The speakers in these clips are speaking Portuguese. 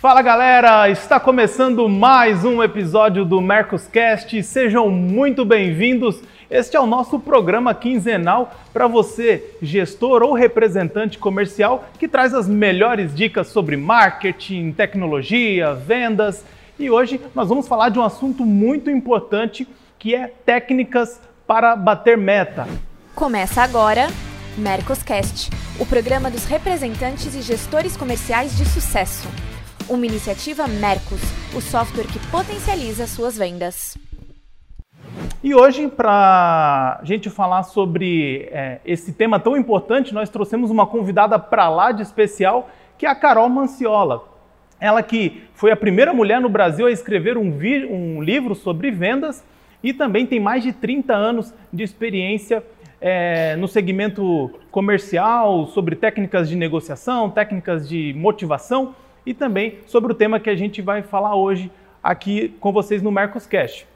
Fala galera, está começando mais um episódio do Mercoscast. Sejam muito bem-vindos. Este é o nosso programa quinzenal para você, gestor ou representante comercial, que traz as melhores dicas sobre marketing, tecnologia, vendas. E hoje nós vamos falar de um assunto muito importante que é técnicas para bater meta. Começa agora Mercoscast, o programa dos representantes e gestores comerciais de sucesso. Uma iniciativa Mercos, o software que potencializa suas vendas. E hoje, para a gente falar sobre é, esse tema tão importante, nós trouxemos uma convidada para lá de especial, que é a Carol Manciola. Ela que foi a primeira mulher no Brasil a escrever um, um livro sobre vendas e também tem mais de 30 anos de experiência é, no segmento comercial, sobre técnicas de negociação, técnicas de motivação e também sobre o tema que a gente vai falar hoje aqui com vocês no Mercoscast.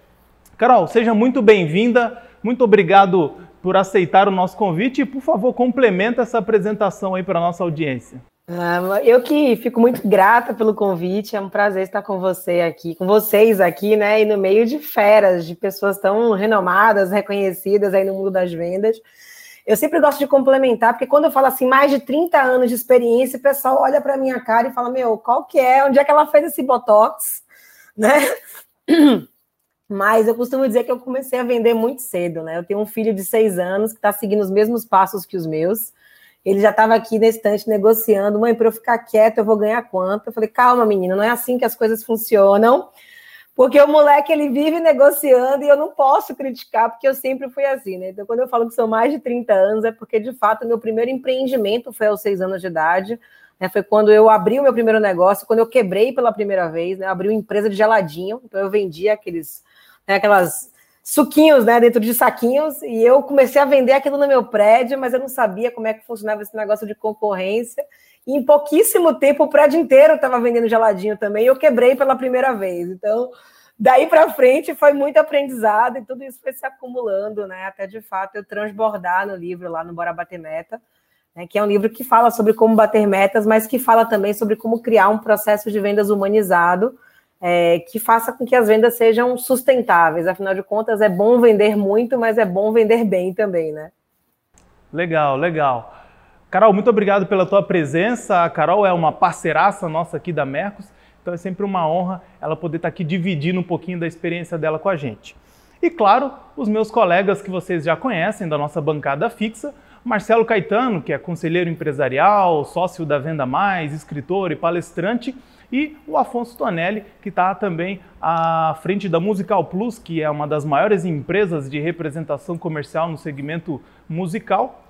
Carol, seja muito bem-vinda, muito obrigado por aceitar o nosso convite e, por favor, complementa essa apresentação aí para a nossa audiência. Ah, eu que fico muito grata pelo convite, é um prazer estar com você aqui, com vocês aqui, né? E no meio de feras, de pessoas tão renomadas, reconhecidas aí no mundo das vendas. Eu sempre gosto de complementar, porque quando eu falo assim, mais de 30 anos de experiência, o pessoal olha para minha cara e fala: Meu, qual que é? Onde é que ela fez esse botox? Né? Mas eu costumo dizer que eu comecei a vender muito cedo, né? Eu tenho um filho de seis anos que está seguindo os mesmos passos que os meus. Ele já estava aqui na estante negociando, mãe, para eu ficar quieto, eu vou ganhar quanto? Eu falei, calma, menina, não é assim que as coisas funcionam. Porque o moleque ele vive negociando e eu não posso criticar, porque eu sempre fui assim, né? Então, quando eu falo que são mais de 30 anos, é porque de fato meu primeiro empreendimento foi aos seis anos de idade. Né? Foi quando eu abri o meu primeiro negócio, quando eu quebrei pela primeira vez, né? Abri uma empresa de geladinho, então eu vendia aqueles, né, aquelas suquinhos, né, dentro de saquinhos, e eu comecei a vender aquilo no meu prédio, mas eu não sabia como é que funcionava esse negócio de concorrência. E em pouquíssimo tempo, o prédio inteiro estava vendendo geladinho também, eu quebrei pela primeira vez. Então, daí para frente foi muito aprendizado e tudo isso foi se acumulando, né, até de fato eu transbordar no livro lá no Bora Bater Meta, né, que é um livro que fala sobre como bater metas, mas que fala também sobre como criar um processo de vendas humanizado, é, que faça com que as vendas sejam sustentáveis. Afinal de contas, é bom vender muito, mas é bom vender bem também, né? Legal, legal. Carol, muito obrigado pela tua presença. A Carol é uma parceiraça nossa aqui da Mercos, então é sempre uma honra ela poder estar aqui dividindo um pouquinho da experiência dela com a gente. E claro, os meus colegas que vocês já conhecem da nossa bancada fixa, Marcelo Caetano, que é conselheiro empresarial, sócio da Venda Mais, escritor e palestrante, e o Afonso Tonelli, que está também à frente da Musical Plus, que é uma das maiores empresas de representação comercial no segmento musical.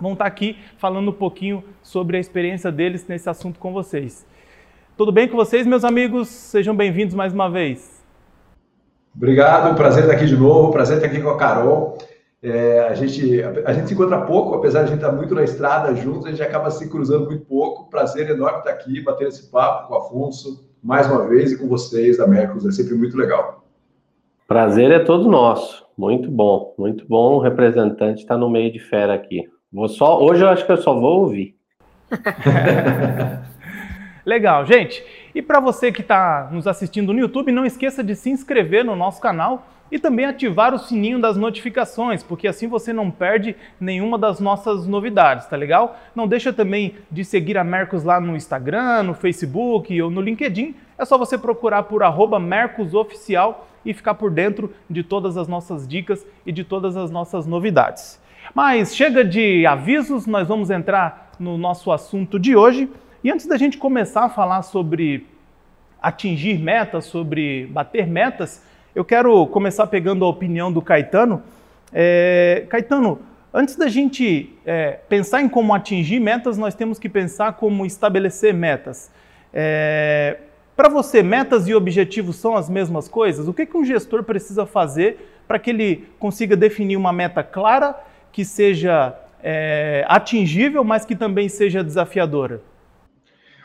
Vão estar aqui falando um pouquinho sobre a experiência deles nesse assunto com vocês. Tudo bem com vocês, meus amigos? Sejam bem-vindos mais uma vez. Obrigado, prazer estar aqui de novo, prazer estar aqui com a Carol. É, a, gente, a gente se encontra pouco, apesar de a gente estar muito na estrada juntos, a gente acaba se cruzando muito pouco. Prazer enorme estar aqui, bater esse papo com o Afonso, mais uma vez, e com vocês da Mercos, é sempre muito legal. Prazer é todo nosso, muito bom, muito bom o representante estar no meio de fera aqui. Vou só, hoje eu acho que eu só vou ouvir. Legal, gente. E para você que está nos assistindo no YouTube, não esqueça de se inscrever no nosso canal e também ativar o sininho das notificações, porque assim você não perde nenhuma das nossas novidades, tá legal? Não deixa também de seguir a Mercos lá no Instagram, no Facebook ou no LinkedIn. É só você procurar por @mercosoficial e ficar por dentro de todas as nossas dicas e de todas as nossas novidades. Mas chega de avisos, nós vamos entrar no nosso assunto de hoje. E antes da gente começar a falar sobre atingir metas, sobre bater metas, eu quero começar pegando a opinião do Caetano. É, Caetano, antes da gente é, pensar em como atingir metas, nós temos que pensar como estabelecer metas. É, para você, metas e objetivos são as mesmas coisas? O que, que um gestor precisa fazer para que ele consiga definir uma meta clara, que seja é, atingível, mas que também seja desafiadora?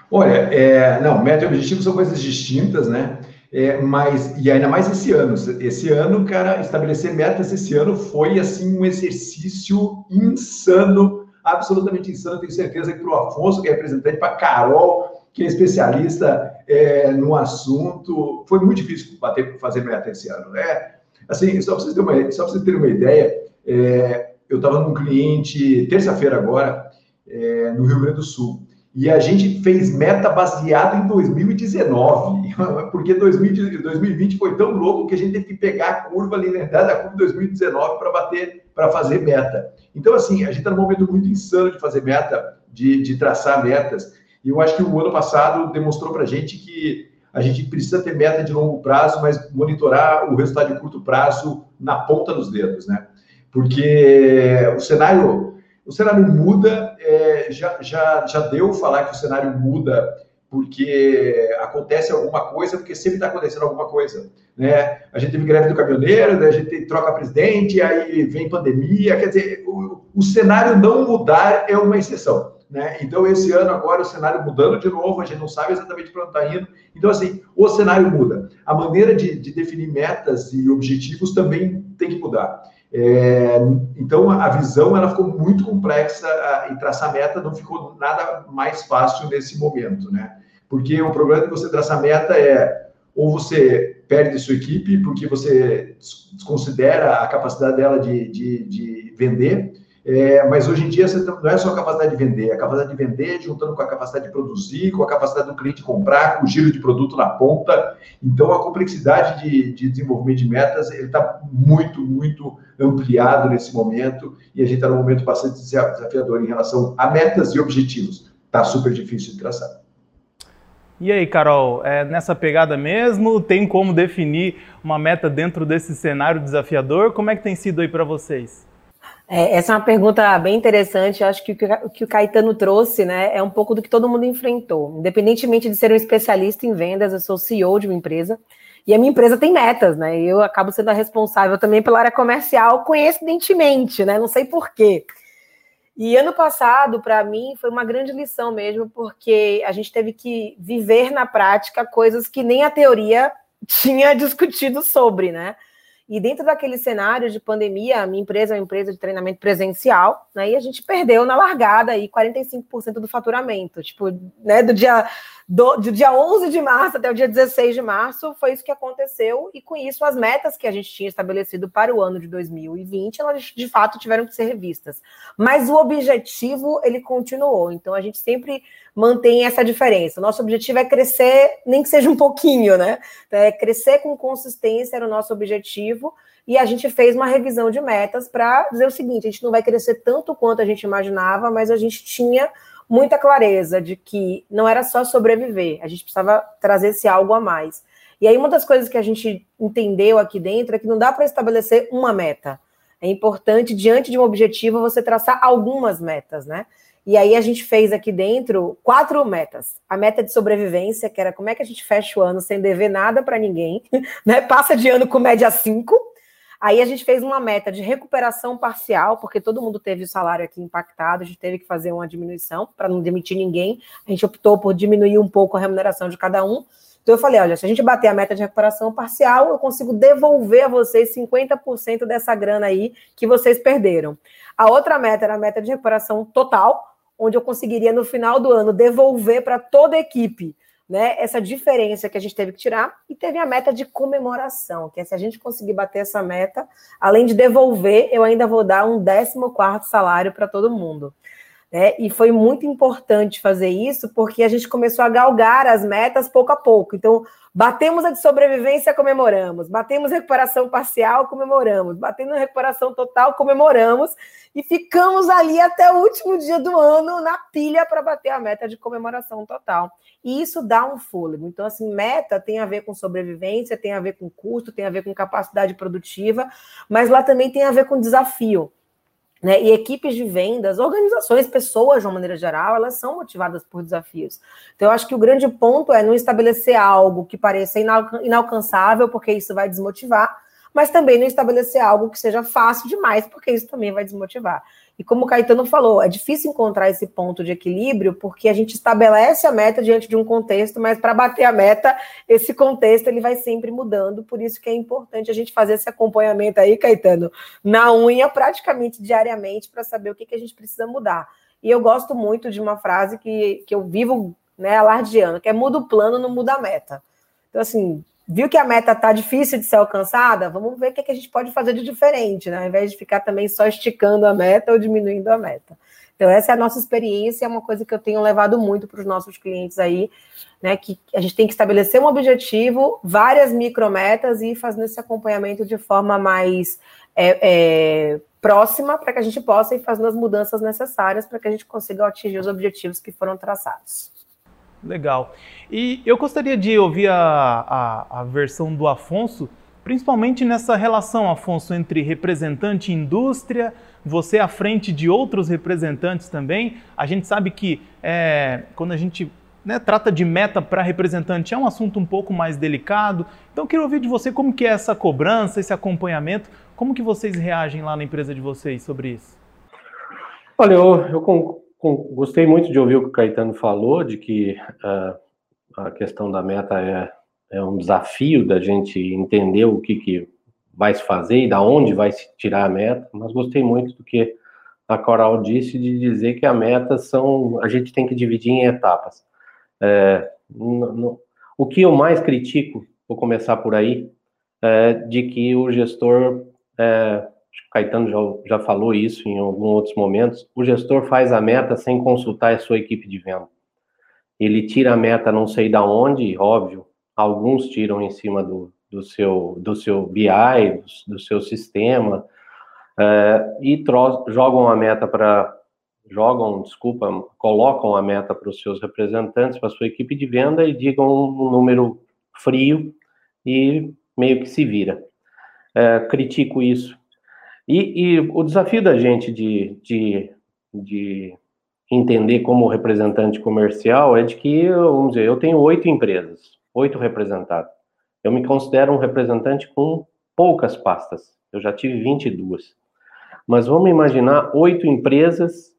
Olha, é, não, meta e objetivo são coisas distintas, né? É, mas, e ainda mais esse ano. Esse ano, cara, estabelecer metas esse ano foi, assim, um exercício insano, absolutamente insano. Tenho certeza que para o Afonso, que é representante, para Carol, que é especialista é, no assunto. Foi muito difícil bater, fazer meta esse ano, né? Assim, só para vocês terem uma, só vocês terem uma ideia, é, eu estava num cliente terça-feira agora, é, no Rio Grande do Sul. E a gente fez meta baseada em 2019, porque 2020 foi tão louco que a gente teve que pegar a curva linear da curva de 2019 para bater, para fazer meta. Então, assim, a gente está num momento muito insano de fazer meta, de, de traçar metas. E eu acho que o ano passado demonstrou para a gente que a gente precisa ter meta de longo prazo, mas monitorar o resultado de curto prazo na ponta dos dedos, né? Porque o cenário o cenário muda, é, já, já, já deu falar que o cenário muda porque acontece alguma coisa, porque sempre está acontecendo alguma coisa. Né? A gente teve greve do caminhoneiro, né? a gente troca presidente, aí vem pandemia, quer dizer, o, o cenário não mudar é uma exceção. Né? Então, esse ano agora, o cenário mudando de novo, a gente não sabe exatamente para onde está indo. Então, assim, o cenário muda. A maneira de, de definir metas e objetivos também tem que mudar. É, então, a visão ela ficou muito complexa e traçar meta não ficou nada mais fácil nesse momento, né? Porque o problema de você traçar meta é ou você perde sua equipe porque você desconsidera a capacidade dela de, de, de vender, é, mas hoje em dia você não é só a capacidade de vender, é a capacidade de vender juntando com a capacidade de produzir, com a capacidade do cliente comprar, com o giro de produto na ponta. Então a complexidade de, de desenvolvimento de metas está muito, muito ampliado nesse momento e a gente está num momento bastante desafiador em relação a metas e objetivos. Está super difícil de traçar. E aí, Carol, é nessa pegada mesmo? Tem como definir uma meta dentro desse cenário desafiador? Como é que tem sido aí para vocês? É, essa é uma pergunta bem interessante. Eu acho que o que o Caetano trouxe né, é um pouco do que todo mundo enfrentou. Independentemente de ser um especialista em vendas, eu sou CEO de uma empresa e a minha empresa tem metas, né? Eu acabo sendo a responsável também pela área comercial, coincidentemente, né? Não sei porquê. E ano passado, para mim, foi uma grande lição mesmo, porque a gente teve que viver na prática coisas que nem a teoria tinha discutido sobre, né? E dentro daquele cenário de pandemia, a minha empresa é uma empresa de treinamento presencial, né? E a gente perdeu na largada aí 45% do faturamento. Tipo, né, do dia do, do, dia 11 de março até o dia 16 de março, foi isso que aconteceu, e com isso as metas que a gente tinha estabelecido para o ano de 2020, elas de fato tiveram que ser revistas. Mas o objetivo, ele continuou, então a gente sempre mantém essa diferença. Nosso objetivo é crescer, nem que seja um pouquinho, né? É, crescer com consistência era o nosso objetivo, e a gente fez uma revisão de metas para dizer o seguinte: a gente não vai crescer tanto quanto a gente imaginava, mas a gente tinha muita clareza de que não era só sobreviver, a gente precisava trazer esse algo a mais. E aí, uma das coisas que a gente entendeu aqui dentro é que não dá para estabelecer uma meta. É importante, diante de um objetivo, você traçar algumas metas, né? E aí a gente fez aqui dentro quatro metas. A meta de sobrevivência, que era como é que a gente fecha o ano sem dever nada para ninguém, né? Passa de ano com média 5. Aí a gente fez uma meta de recuperação parcial, porque todo mundo teve o salário aqui impactado, a gente teve que fazer uma diminuição para não demitir ninguém. A gente optou por diminuir um pouco a remuneração de cada um. Então eu falei, olha, se a gente bater a meta de recuperação parcial, eu consigo devolver a vocês 50% dessa grana aí que vocês perderam. A outra meta era a meta de recuperação total, onde eu conseguiria no final do ano devolver para toda a equipe né, essa diferença que a gente teve que tirar e teve a meta de comemoração, que é se a gente conseguir bater essa meta, além de devolver, eu ainda vou dar um 14 salário para todo mundo. Né? E foi muito importante fazer isso porque a gente começou a galgar as metas pouco a pouco. Então, batemos a de sobrevivência, comemoramos. Batemos recuperação parcial, comemoramos. Batendo recuperação total, comemoramos. E ficamos ali até o último dia do ano na pilha para bater a meta de comemoração total. E isso dá um fôlego. Então, assim, meta tem a ver com sobrevivência, tem a ver com custo, tem a ver com capacidade produtiva, mas lá também tem a ver com desafio. Né? E equipes de vendas, organizações, pessoas de uma maneira geral, elas são motivadas por desafios. Então, eu acho que o grande ponto é não estabelecer algo que pareça inalcançável, porque isso vai desmotivar, mas também não estabelecer algo que seja fácil demais, porque isso também vai desmotivar. E como o Caetano falou, é difícil encontrar esse ponto de equilíbrio, porque a gente estabelece a meta diante de um contexto, mas para bater a meta, esse contexto ele vai sempre mudando, por isso que é importante a gente fazer esse acompanhamento aí, Caetano, na unha praticamente diariamente para saber o que, que a gente precisa mudar. E eu gosto muito de uma frase que, que eu vivo né, alardeando, que é muda o plano, não muda a meta. Então, assim, viu que a meta está difícil de ser alcançada? Vamos ver o que, é que a gente pode fazer de diferente, né? ao invés de ficar também só esticando a meta ou diminuindo a meta. Então, essa é a nossa experiência, é uma coisa que eu tenho levado muito para os nossos clientes aí, né? Que a gente tem que estabelecer um objetivo, várias micrometas e fazer esse acompanhamento de forma mais é, é, próxima para que a gente possa ir fazendo as mudanças necessárias para que a gente consiga atingir os objetivos que foram traçados. Legal. E eu gostaria de ouvir a, a, a versão do Afonso, principalmente nessa relação, Afonso, entre representante e indústria, você à frente de outros representantes também. A gente sabe que é, quando a gente né, trata de meta para representante é um assunto um pouco mais delicado. Então queria ouvir de você como que é essa cobrança, esse acompanhamento, como que vocês reagem lá na empresa de vocês sobre isso? Olha, eu, eu com, gostei muito de ouvir o que o Caetano falou, de que uh, a questão da meta é, é um desafio da gente entender o que, que vai se fazer e da onde vai se tirar a meta, mas gostei muito do que a Coral disse de dizer que a meta são a gente tem que dividir em etapas. É, no, no, o que eu mais critico, vou começar por aí, é de que o gestor, é, o Caetano já, já falou isso em alguns outros momentos, o gestor faz a meta sem consultar a sua equipe de venda. Ele tira a meta não sei da onde, óbvio, alguns tiram em cima do, do seu, do seu BI, do, seu sistema, é, e jogam a meta para jogam, desculpa, colocam a meta para os seus representantes, para a sua equipe de venda e digam um número frio e meio que se vira. É, critico isso. E, e, o desafio da gente de, de, de entender como representante comercial é de que, vamos dizer, eu tenho oito empresas, oito representados. Eu me considero um representante com poucas pastas. Eu já tive 22. Mas vamos imaginar oito empresas.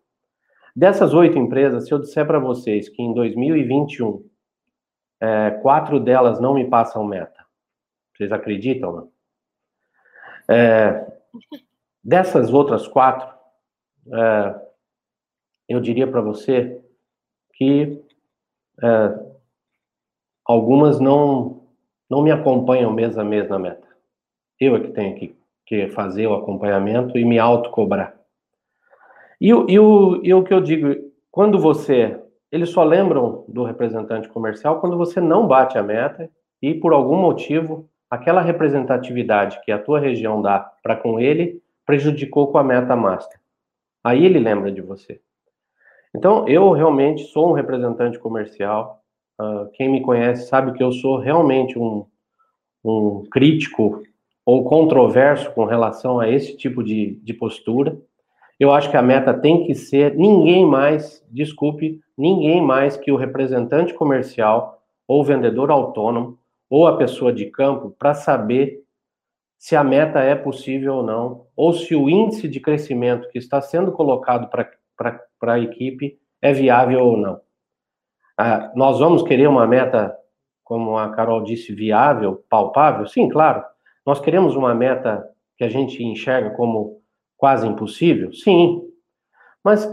Dessas oito empresas, se eu disser para vocês que em 2021 é, quatro delas não me passam meta, vocês acreditam? Não? É, dessas outras quatro, é, eu diria para você que é, algumas não não me acompanham mês a mês na meta. Eu é que tenho que, que fazer o acompanhamento e me autocobrar. E, e, o, e o que eu digo, quando você. Eles só lembram do representante comercial quando você não bate a meta e, por algum motivo, aquela representatividade que a tua região dá para com ele prejudicou com a meta master. Aí ele lembra de você. Então, eu realmente sou um representante comercial, Uh, quem me conhece sabe que eu sou realmente um, um crítico ou controverso com relação a esse tipo de, de postura. Eu acho que a meta tem que ser ninguém mais, desculpe, ninguém mais que o representante comercial ou vendedor autônomo ou a pessoa de campo para saber se a meta é possível ou não, ou se o índice de crescimento que está sendo colocado para a equipe é viável ou não. Ah, nós vamos querer uma meta, como a Carol disse, viável, palpável? Sim, claro. Nós queremos uma meta que a gente enxerga como quase impossível? Sim. Mas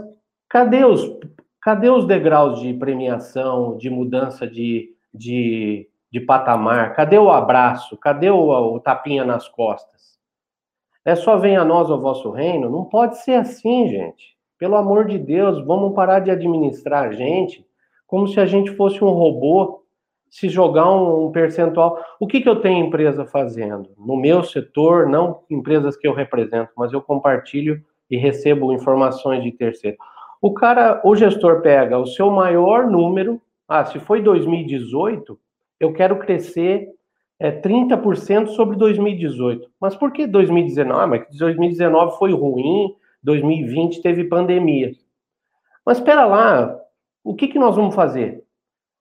cadê os, cadê os degraus de premiação, de mudança de, de, de patamar? Cadê o abraço? Cadê o, o tapinha nas costas? É só venha a nós o vosso reino? Não pode ser assim, gente. Pelo amor de Deus, vamos parar de administrar a gente como se a gente fosse um robô se jogar um, um percentual. O que, que eu tenho empresa fazendo? No meu setor, não empresas que eu represento, mas eu compartilho e recebo informações de terceiro. O cara, o gestor pega o seu maior número, ah, se foi 2018, eu quero crescer é, 30% sobre 2018. Mas por que 2019? Ah, mas 2019 foi ruim, 2020 teve pandemia. Mas espera lá, o que, que nós vamos fazer?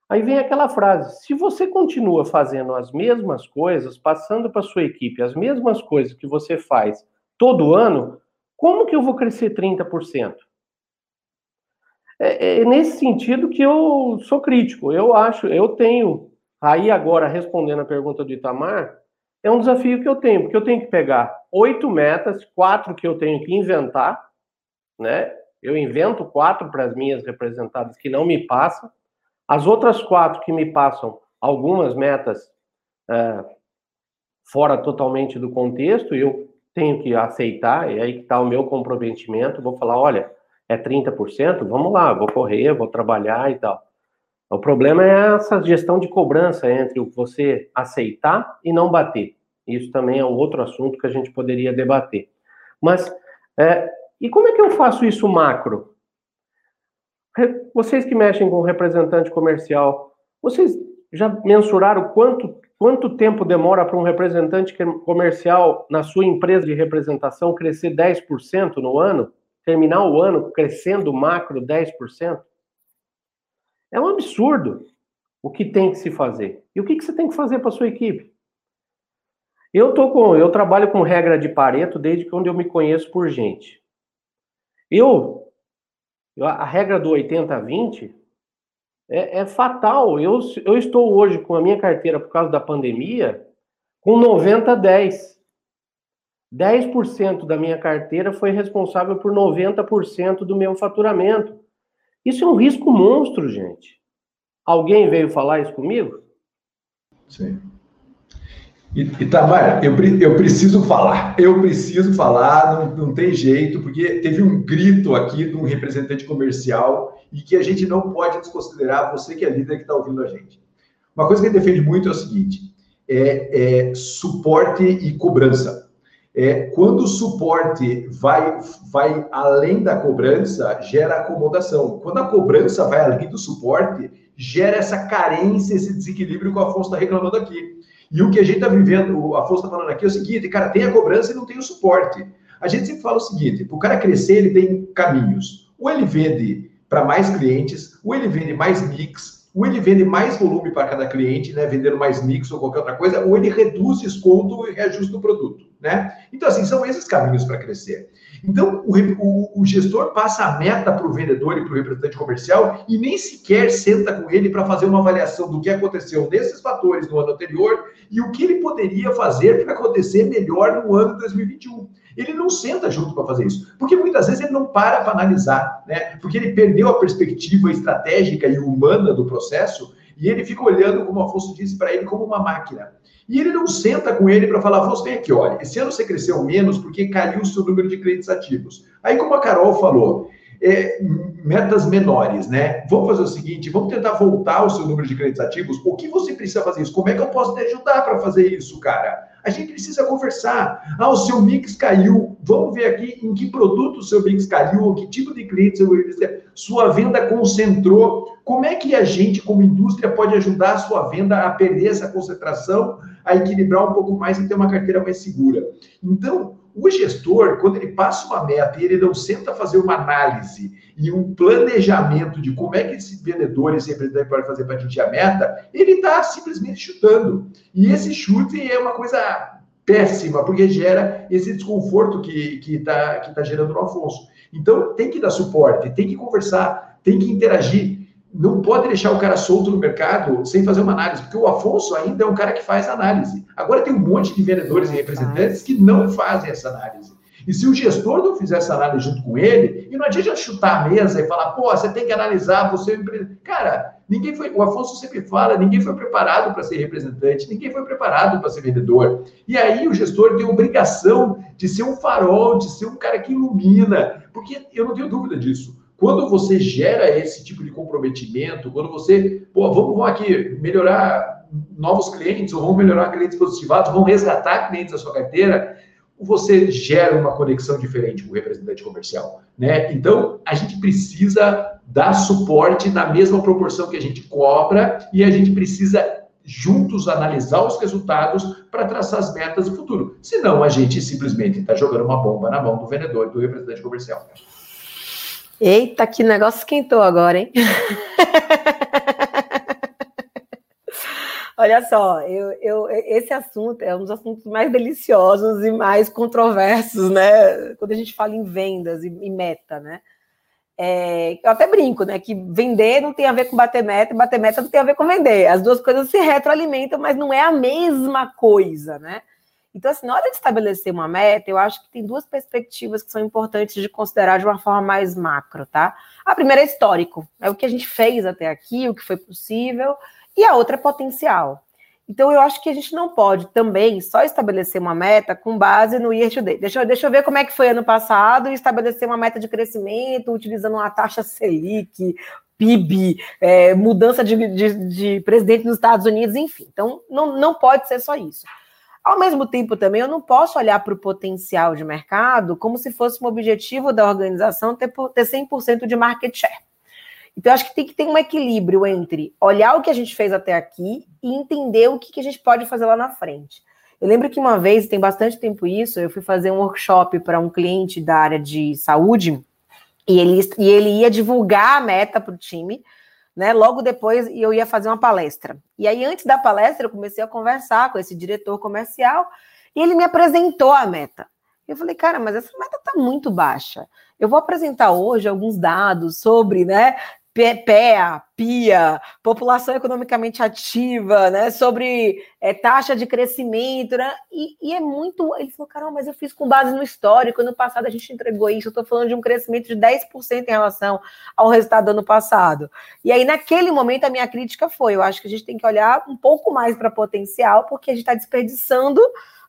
Aí vem aquela frase: se você continua fazendo as mesmas coisas, passando para sua equipe as mesmas coisas que você faz todo ano, como que eu vou crescer 30%? É, é nesse sentido que eu sou crítico. Eu acho, eu tenho. Aí agora, respondendo a pergunta do Itamar, é um desafio que eu tenho, porque eu tenho que pegar oito metas, quatro que eu tenho que inventar, né? Eu invento quatro para as minhas representadas que não me passam. As outras quatro que me passam algumas metas é, fora totalmente do contexto, eu tenho que aceitar, e aí que está o meu comprometimento, vou falar, olha, é 30%, vamos lá, vou correr, vou trabalhar e tal. O problema é essa gestão de cobrança entre o você aceitar e não bater. Isso também é um outro assunto que a gente poderia debater. Mas, é, e como é que eu faço isso macro? Vocês que mexem com representante comercial, vocês já mensuraram quanto, quanto tempo demora para um representante comercial na sua empresa de representação crescer 10% no ano? Terminar o ano crescendo macro 10%? É um absurdo o que tem que se fazer. E o que, que você tem que fazer para sua equipe? Eu tô com, eu trabalho com regra de Pareto desde que onde eu me conheço por gente. Eu, a regra do 80-20 é, é, fatal. Eu, eu estou hoje com a minha carteira por causa da pandemia com 90-10. 10% da minha carteira foi responsável por 90% do meu faturamento. Isso é um risco monstro, gente. Alguém veio falar isso comigo? Sim. Itamar, eu, eu preciso falar, eu preciso falar, não, não tem jeito, porque teve um grito aqui de um representante comercial e que a gente não pode desconsiderar, você que é líder que está ouvindo a gente. Uma coisa que ele defende muito é o seguinte: é, é suporte e cobrança. É, quando o suporte vai, vai além da cobrança, gera acomodação. Quando a cobrança vai além do suporte, gera essa carência, esse desequilíbrio que o Afonso está reclamando aqui. E o que a gente está vivendo, o Afonso está falando aqui é o seguinte, cara, tem a cobrança e não tem o suporte. A gente sempre fala o seguinte, para o cara crescer, ele tem caminhos. Ou ele vende para mais clientes, ou ele vende mais mix, ou ele vende mais volume para cada cliente, né, vendendo mais mix ou qualquer outra coisa, ou ele reduz desconto e reajusta o produto, né? Então, assim, são esses caminhos para crescer. Então, o, o, o, gestor passa a meta para o vendedor e para o representante comercial e nem sequer senta com ele para fazer uma avaliação do que aconteceu nesses fatores no ano anterior e o que ele poderia fazer para acontecer melhor no ano 2021. Ele não senta junto para fazer isso, porque muitas vezes ele não para para analisar, né? Porque ele perdeu a perspectiva estratégica e humana do processo e ele fica olhando, como Afonso disse para ele, como uma máquina. E ele não senta com ele para falar, Afonso, vem aqui, olha, esse ano você cresceu menos porque caiu o seu número de clientes ativos. Aí, como a Carol falou, é, metas menores, né? Vamos fazer o seguinte, vamos tentar voltar o seu número de clientes ativos. O que você precisa fazer isso? Como é que eu posso te ajudar para fazer isso, cara? A gente precisa conversar. Ah, o seu mix caiu. Vamos ver aqui em que produto o seu mix caiu, que tipo de cliente seu sua venda concentrou. Como é que a gente, como indústria, pode ajudar a sua venda a perder essa concentração, a equilibrar um pouco mais e ter uma carteira mais segura? Então, o gestor, quando ele passa uma meta e ele não senta fazer uma análise e um planejamento de como é que esses vendedores e representantes podem fazer para atingir a meta, ele está simplesmente chutando. E esse chute é uma coisa péssima, porque gera esse desconforto que está que tá gerando no Afonso. Então, tem que dar suporte, tem que conversar, tem que interagir não pode deixar o cara solto no mercado sem fazer uma análise, porque o Afonso ainda é um cara que faz análise. Agora tem um monte de vendedores e representantes que não fazem essa análise. E se o gestor não fizer essa análise junto com ele, e não adianta chutar a mesa e falar, pô, você tem que analisar, você é Cara, ninguém foi, o Afonso sempre fala, ninguém foi preparado para ser representante, ninguém foi preparado para ser vendedor. E aí o gestor tem a obrigação de ser um farol, de ser um cara que ilumina, porque eu não tenho dúvida disso. Quando você gera esse tipo de comprometimento, quando você, pô, vamos, vamos aqui melhorar novos clientes, ou vamos melhorar clientes positivados, vamos resgatar clientes da sua carteira, você gera uma conexão diferente com o representante comercial, né? Então, a gente precisa dar suporte na mesma proporção que a gente cobra e a gente precisa juntos analisar os resultados para traçar as metas do futuro. Senão, a gente simplesmente está jogando uma bomba na mão do vendedor, do representante comercial. Eita, que negócio esquentou agora, hein? Olha só, eu, eu, esse assunto é um dos assuntos mais deliciosos e mais controversos, né? Quando a gente fala em vendas e, e meta, né? É, eu até brinco, né? Que vender não tem a ver com bater meta, bater meta não tem a ver com vender. As duas coisas se retroalimentam, mas não é a mesma coisa, né? Então, assim, na hora de estabelecer uma meta, eu acho que tem duas perspectivas que são importantes de considerar de uma forma mais macro, tá? A primeira é histórico, é o que a gente fez até aqui, o que foi possível, e a outra é potencial. Então, eu acho que a gente não pode também só estabelecer uma meta com base no year to date. Deixa, deixa eu ver como é que foi ano passado e estabelecer uma meta de crescimento utilizando uma taxa Selic, PIB, é, mudança de, de, de, presidente nos Estados Unidos, enfim. Então, não, não pode ser só isso. Ao mesmo tempo, também, eu não posso olhar para o potencial de mercado como se fosse um objetivo da organização ter, ter 100% de market share. Então, acho que tem que ter um equilíbrio entre olhar o que a gente fez até aqui e entender o que, que a gente pode fazer lá na frente. Eu lembro que uma vez, tem bastante tempo isso, eu fui fazer um workshop para um cliente da área de saúde e ele, e ele ia divulgar a meta para o time, né? Logo depois eu ia fazer uma palestra. E aí, antes da palestra, eu comecei a conversar com esse diretor comercial e ele me apresentou a meta. Eu falei, cara, mas essa meta está muito baixa. Eu vou apresentar hoje alguns dados sobre né, PEA, PIA, população economicamente ativa, né, sobre é, taxa de crescimento, né, e, e, é muito. Ele falou, Carol, mas eu fiz com base no histórico, ano passado a gente entregou isso, eu estou falando de um crescimento de 10% em relação ao resultado do ano passado. E aí, naquele momento, a minha crítica foi: eu acho que a gente tem que olhar um pouco mais para potencial, porque a gente está desperdiçando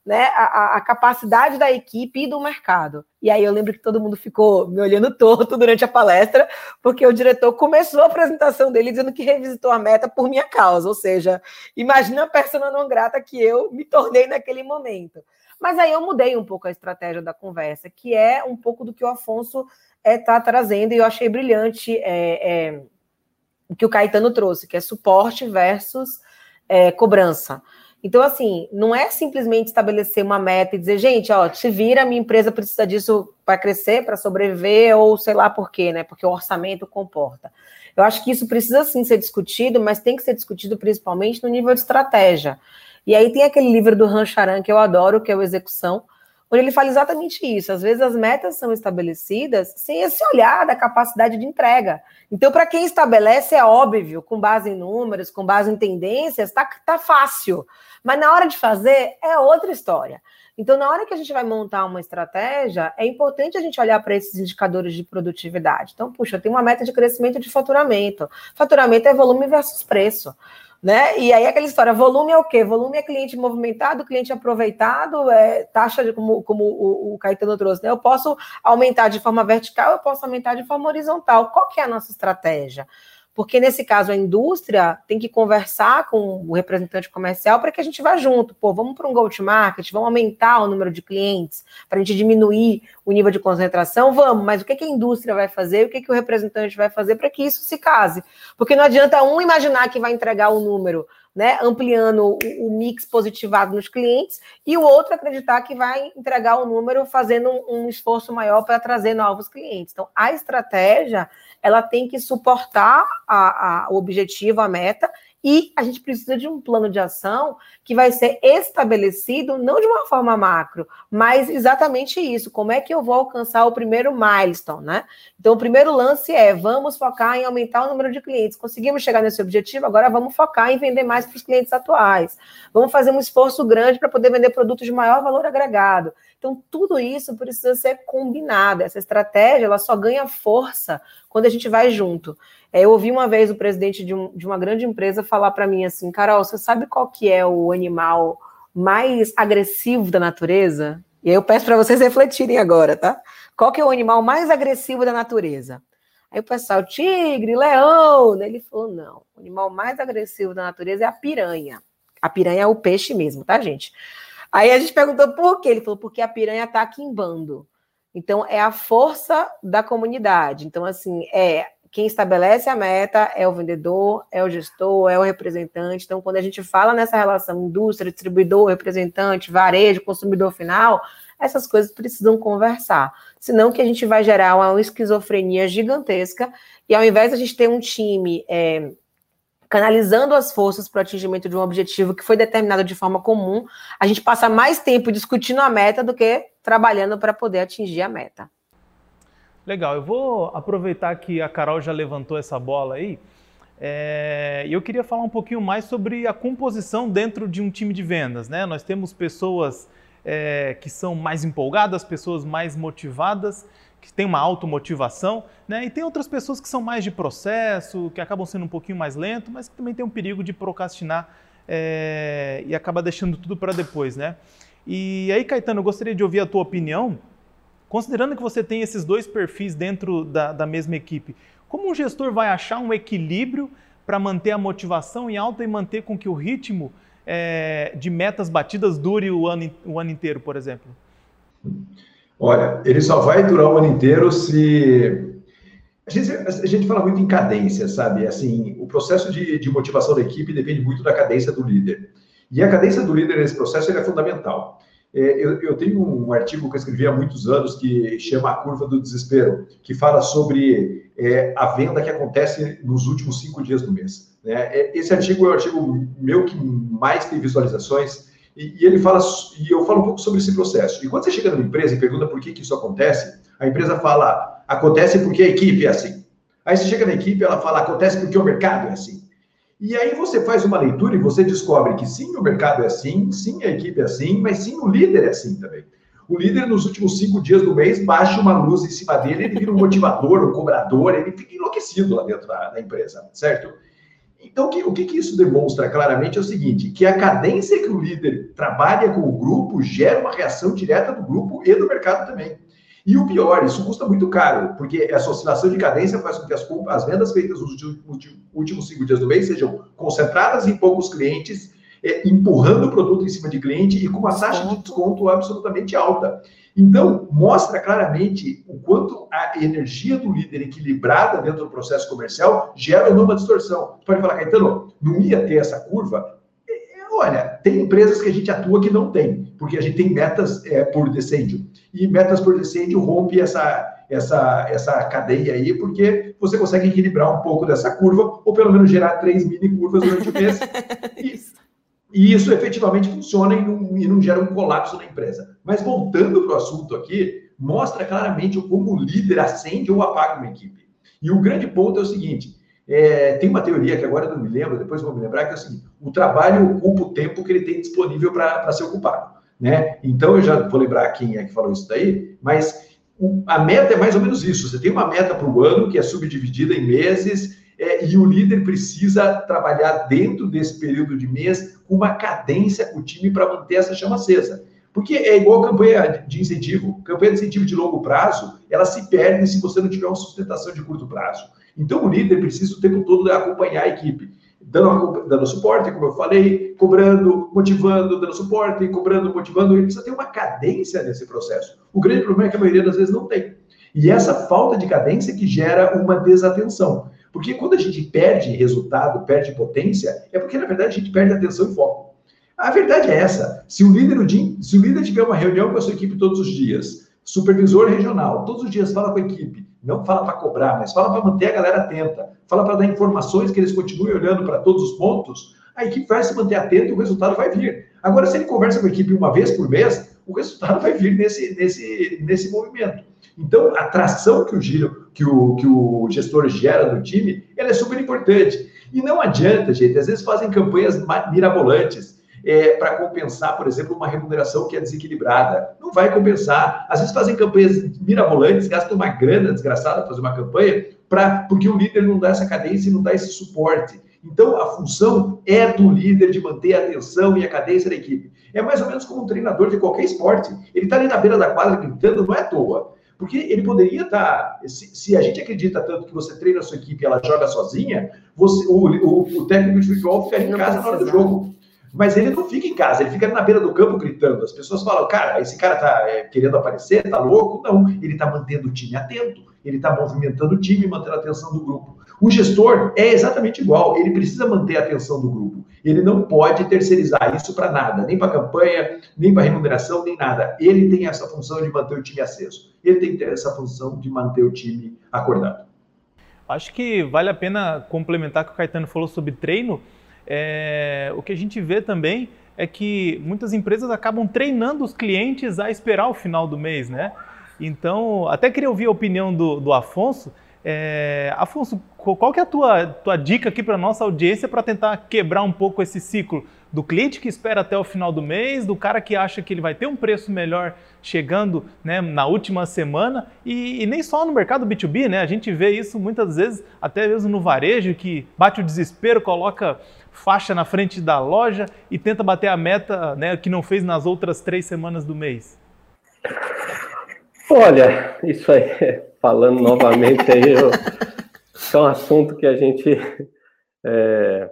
né, a, a, capacidade da equipe e do mercado. E aí eu lembro que todo mundo ficou me olhando torto durante a palestra, porque o diretor começou a apresentação dele dizendo que revisitou a meta por minha causa, ou seja, imagina a persona não grata que eu me tornei naquele momento. Mas aí eu mudei um pouco a estratégia da conversa, que é um pouco do que o Afonso está é, tá trazendo, e eu achei brilhante é, é, o que o Caetano trouxe, que é suporte versus é, cobrança. Então, assim, não é simplesmente estabelecer uma meta e dizer, gente, ó, se vira, minha empresa precisa disso para crescer, para sobreviver, ou sei lá por quê, né? Porque o orçamento comporta. Eu acho que isso precisa sim ser discutido, mas tem que ser discutido principalmente no nível de estratégia. E aí tem aquele livro do Han Charan que eu adoro, que é o Execução, onde ele fala exatamente isso. Às vezes as metas são estabelecidas sem esse olhar da capacidade de entrega. Então, para quem estabelece, é óbvio, com base em números, com base em tendências, tá, tá fácil. Mas na hora de fazer, é outra história. Então, na hora que a gente vai montar uma estratégia, é importante a gente olhar para esses indicadores de produtividade. Então, puxa, eu tenho uma meta de crescimento de faturamento. Faturamento é volume versus preço né? E aí aquela história, volume é o quê? Volume é cliente movimentado, cliente aproveitado, é taxa de, como, como o, o Caetano trouxe, né? Eu posso aumentar de forma vertical, eu posso aumentar de forma horizontal. Qual que é a nossa estratégia? Porque nesse caso a indústria tem que conversar com o representante comercial para que a gente vá junto. Pô, vamos para um go-to-market, vamos aumentar o número de clientes para a gente diminuir o nível de concentração, vamos. Mas o que, que a indústria vai fazer? O que, que o representante vai fazer para que isso se case? Porque não adianta um imaginar que vai entregar o um número né, ampliando o, o, mix positivado nos clientes, e o outro acreditar que vai entregar o número fazendo um, um esforço maior para trazer novos clientes. Então, a estratégia ela tem que suportar a, a, o objetivo, a meta, e a gente precisa de um plano de ação que vai ser estabelecido não de uma forma macro, mas exatamente isso. Como é que eu vou alcançar o primeiro milestone, né? Então, o primeiro lance é: vamos focar em aumentar o número de clientes. Conseguimos chegar nesse objetivo, agora vamos focar em vender mais para os clientes atuais. Vamos fazer um esforço grande para poder vender produtos de maior valor agregado. Então, tudo isso precisa ser combinado. Essa estratégia ela só ganha força quando a gente vai junto. É, eu ouvi uma vez o presidente de, um, de uma grande empresa falar para mim assim, Carol, você sabe qual que é o animal mais agressivo da natureza? E aí eu peço para vocês refletirem agora, tá? Qual que é o animal mais agressivo da natureza? Aí o pessoal, tigre, leão. Ele falou, não, o animal mais agressivo da natureza é a piranha. A piranha é o peixe mesmo, tá, gente? Aí a gente perguntou por quê? Ele falou, porque a piranha está aqui em bando. Então, é a força da comunidade. Então, assim, é quem estabelece a meta é o vendedor, é o gestor, é o representante. Então, quando a gente fala nessa relação indústria, distribuidor, representante, varejo, consumidor final, essas coisas precisam conversar. Senão que a gente vai gerar uma esquizofrenia gigantesca e ao invés de a gente ter um time é, canalizando as forças para o atingimento de um objetivo que foi determinado de forma comum, a gente passa mais tempo discutindo a meta do que trabalhando para poder atingir a meta. Legal, eu vou aproveitar que a Carol já levantou essa bola aí. É, eu queria falar um pouquinho mais sobre a composição dentro de um time de vendas. Né? Nós temos pessoas é, que são mais empolgadas, pessoas mais motivadas, que têm uma automotivação, né? E tem outras pessoas que são mais de processo, que acabam sendo um pouquinho mais lento, mas que também tem um perigo de procrastinar é, e acaba deixando tudo para depois, né? E aí, Caetano, eu gostaria de ouvir a tua opinião, considerando que você tem esses dois perfis dentro da, da mesma equipe, como um gestor vai achar um equilíbrio para manter a motivação em alta e manter com que o ritmo é, de metas batidas dure o ano, o ano inteiro, por exemplo? Olha, ele só vai durar o ano inteiro se. A gente, a gente fala muito em cadência, sabe? Assim, o processo de, de motivação da equipe depende muito da cadência do líder. E a cadência do líder nesse processo é fundamental. É, eu, eu, tenho um artigo que eu escrevi há muitos anos que chama A Curva do Desespero, que fala sobre é, a venda que acontece nos últimos cinco dias do mês. Né? É, esse artigo é o artigo meu que mais tem visualizações e, e, ele fala e eu falo um pouco sobre esse processo. E quando você chega numa empresa e pergunta por que, que isso acontece, a empresa fala acontece porque a equipe é assim. Aí você chega na equipe, ela fala acontece porque o mercado é assim. E aí você faz uma leitura e você descobre que sim, o mercado é assim, sim, a equipe é assim, mas sim, o líder é assim também. O líder, nos últimos cinco dias do mês, baixa uma luz em cima dele, ele vira um motivador, um cobrador, ele fica enlouquecido lá dentro da, da empresa, certo? Então, o que, que isso demonstra claramente é o seguinte: que a cadência que o líder trabalha com o grupo gera uma reação direta do grupo e do mercado também. E o pior, isso custa muito caro, porque essa oscilação de cadência faz com que as, as vendas feitas nos últimos cinco dias do mês sejam concentradas em poucos clientes, é, empurrando o produto em cima de cliente e com uma taxa de desconto absolutamente alta. Então, mostra claramente o quanto a energia do líder equilibrada dentro do processo comercial gera ou não uma distorção. Pode falar, Caetano, não ia ter essa curva? Olha, tem empresas que a gente atua que não tem, porque a gente tem metas é, por decêndio. E metas por decêndio rompe essa, essa, essa cadeia aí, porque você consegue equilibrar um pouco dessa curva, ou pelo menos gerar três mini curvas durante o mês. e, e isso efetivamente funciona e não, e não gera um colapso na empresa. Mas voltando para o assunto aqui, mostra claramente como o líder acende ou apaga uma equipe. E o grande ponto é o seguinte: é, tem uma teoria que agora não me lembro, depois vou me lembrar, que é o seguinte: o trabalho ocupa o tempo que ele tem disponível para ser ocupado. Né? Então, eu já vou lembrar quem é que falou isso daí, mas o, a meta é mais ou menos isso: você tem uma meta para o ano que é subdividida em meses, é, e o líder precisa trabalhar dentro desse período de mês com uma cadência com o time para manter essa chama acesa. Porque é igual campanha de incentivo. Campanha de incentivo de longo prazo, ela se perde se você não tiver uma sustentação de curto prazo. Então, o líder precisa o tempo todo acompanhar a equipe, dando, dando suporte, como eu falei, cobrando, motivando, dando suporte, cobrando, motivando. Ele precisa ter uma cadência nesse processo. O grande problema é que a maioria das vezes não tem. E essa falta de cadência que gera uma desatenção. Porque quando a gente perde resultado, perde potência, é porque, na verdade, a gente perde atenção e foco. A verdade é essa. Se o líder, se o líder tiver uma reunião com a sua equipe todos os dias, supervisor regional, todos os dias fala com a equipe, não fala para cobrar, mas fala para manter a galera atenta, fala para dar informações que eles continuem olhando para todos os pontos, a equipe vai se manter atenta e o resultado vai vir. Agora, se ele conversa com a equipe uma vez por mês, o resultado vai vir nesse, nesse, nesse movimento. Então, a tração que o, giro, que, o, que o gestor gera no time, ela é super importante. E não adianta, gente, às vezes fazem campanhas mirabolantes é, para compensar, por exemplo, uma remuneração que é desequilibrada. Não vai compensar. Às vezes fazem campanhas mirabolantes, gastam uma grana desgraçada para fazer uma campanha, pra, porque o líder não dá essa cadência e não dá esse suporte. Então, a função é do líder de manter a atenção e a cadência da equipe. É mais ou menos como um treinador de qualquer esporte. Ele está ali na beira da quadra gritando, não é à toa. Porque ele poderia estar. Tá, se, se, a gente acredita tanto que você treina a sua equipe e ela joga sozinha, você, o, o, o técnico de futebol fica em casa na hora do jogo. Mas ele não fica em casa, ele fica na beira do campo gritando. As pessoas falam, cara, esse cara tá é, querendo aparecer, tá louco? Não, ele tá mantendo o time atento, ele tá movimentando o time, mantendo a atenção do grupo. O gestor é exatamente igual, ele precisa manter a atenção do grupo. Ele não pode terceirizar isso para nada, nem para campanha, nem para remuneração, nem nada. Ele tem essa função de manter o time aceso. Ele tem que ter essa função de manter o time acordado. Acho que vale a pena complementar o que o Caetano falou sobre treino é, o que a gente vê também é que muitas empresas acabam treinando os clientes a esperar o final do mês, né? Então, até queria ouvir a opinião do, do Afonso. É, Afonso, qual que é a tua, tua dica aqui para nossa audiência para tentar quebrar um pouco esse ciclo do cliente que espera até o final do mês, do cara que acha que ele vai ter um preço melhor chegando né, na última semana e, e, nem só no mercado B2B, né? A gente vê isso muitas vezes até mesmo no varejo que bate o desespero, coloca faixa na frente da loja e tenta bater a meta né, que não fez nas outras três semanas do mês. Olha, isso aí, falando novamente aí, eu, é um assunto que a gente é,